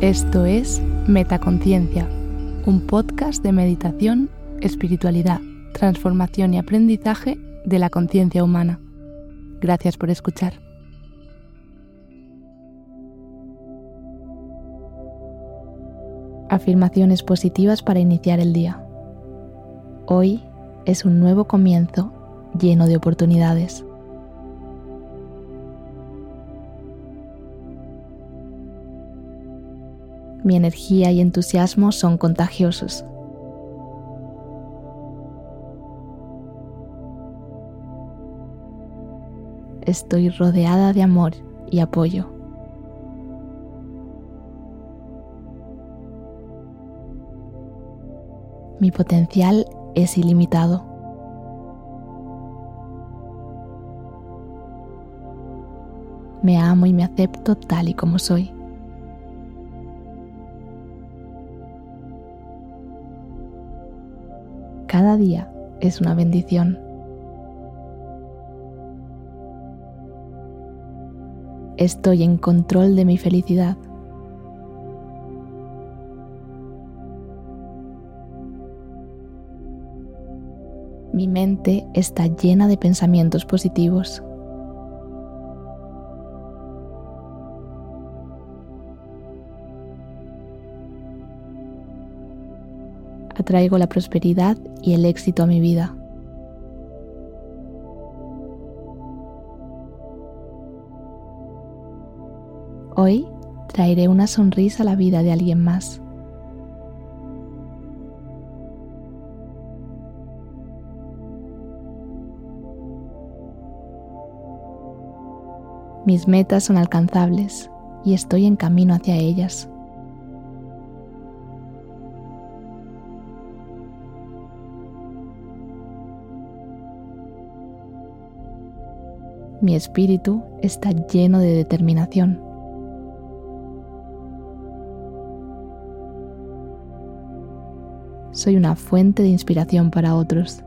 Esto es Metaconciencia, un podcast de meditación, espiritualidad, transformación y aprendizaje de la conciencia humana. Gracias por escuchar. Afirmaciones positivas para iniciar el día. Hoy es un nuevo comienzo lleno de oportunidades. Mi energía y entusiasmo son contagiosos. Estoy rodeada de amor y apoyo. Mi potencial es ilimitado. Me amo y me acepto tal y como soy. Cada día es una bendición. Estoy en control de mi felicidad. Mi mente está llena de pensamientos positivos. Atraigo la prosperidad y el éxito a mi vida. Hoy traeré una sonrisa a la vida de alguien más. Mis metas son alcanzables y estoy en camino hacia ellas. Mi espíritu está lleno de determinación. Soy una fuente de inspiración para otros.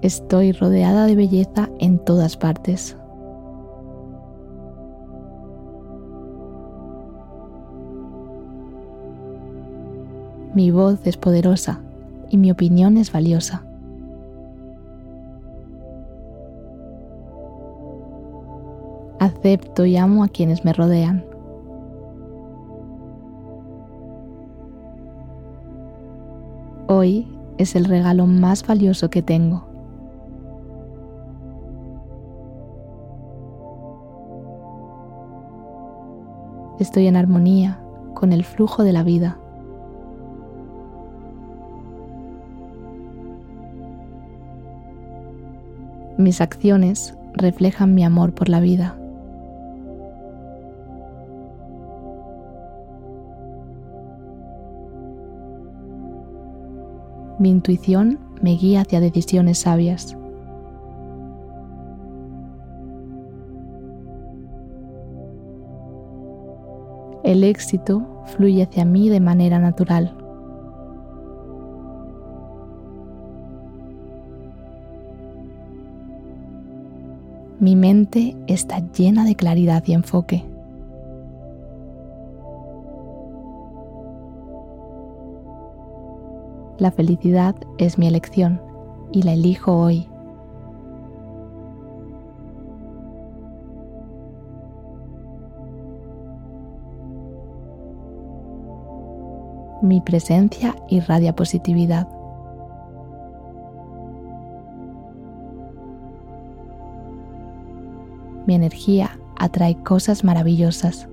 Estoy rodeada de belleza en todas partes. Mi voz es poderosa y mi opinión es valiosa. Acepto y amo a quienes me rodean. Hoy es el regalo más valioso que tengo. Estoy en armonía con el flujo de la vida. Mis acciones reflejan mi amor por la vida. Mi intuición me guía hacia decisiones sabias. El éxito fluye hacia mí de manera natural. Mi mente está llena de claridad y enfoque. La felicidad es mi elección y la elijo hoy. Mi presencia irradia positividad. Mi energía atrae cosas maravillosas.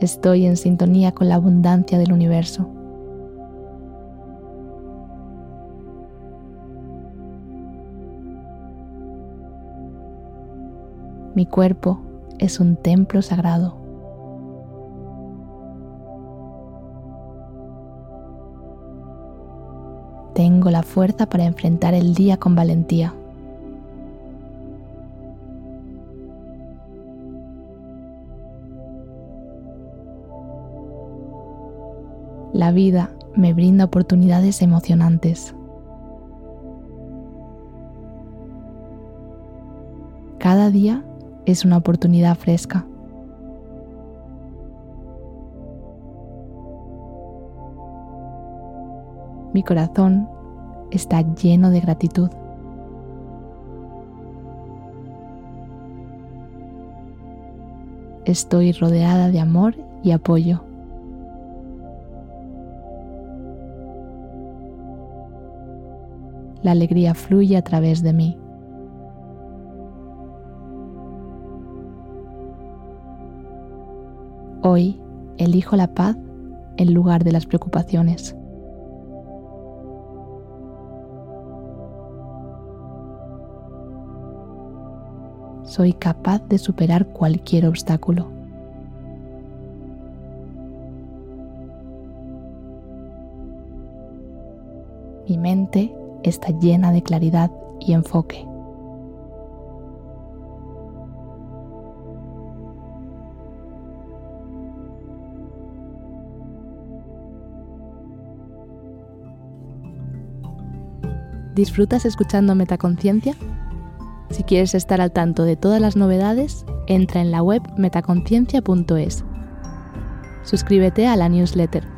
Estoy en sintonía con la abundancia del universo. Mi cuerpo es un templo sagrado. Tengo la fuerza para enfrentar el día con valentía. la vida me brinda oportunidades emocionantes. Cada día es una oportunidad fresca. Mi corazón está lleno de gratitud. Estoy rodeada de amor y apoyo. La alegría fluye a través de mí. Hoy elijo la paz en lugar de las preocupaciones. Soy capaz de superar cualquier obstáculo. Mi mente está llena de claridad y enfoque. ¿Disfrutas escuchando Metaconciencia? Si quieres estar al tanto de todas las novedades, entra en la web metaconciencia.es. Suscríbete a la newsletter.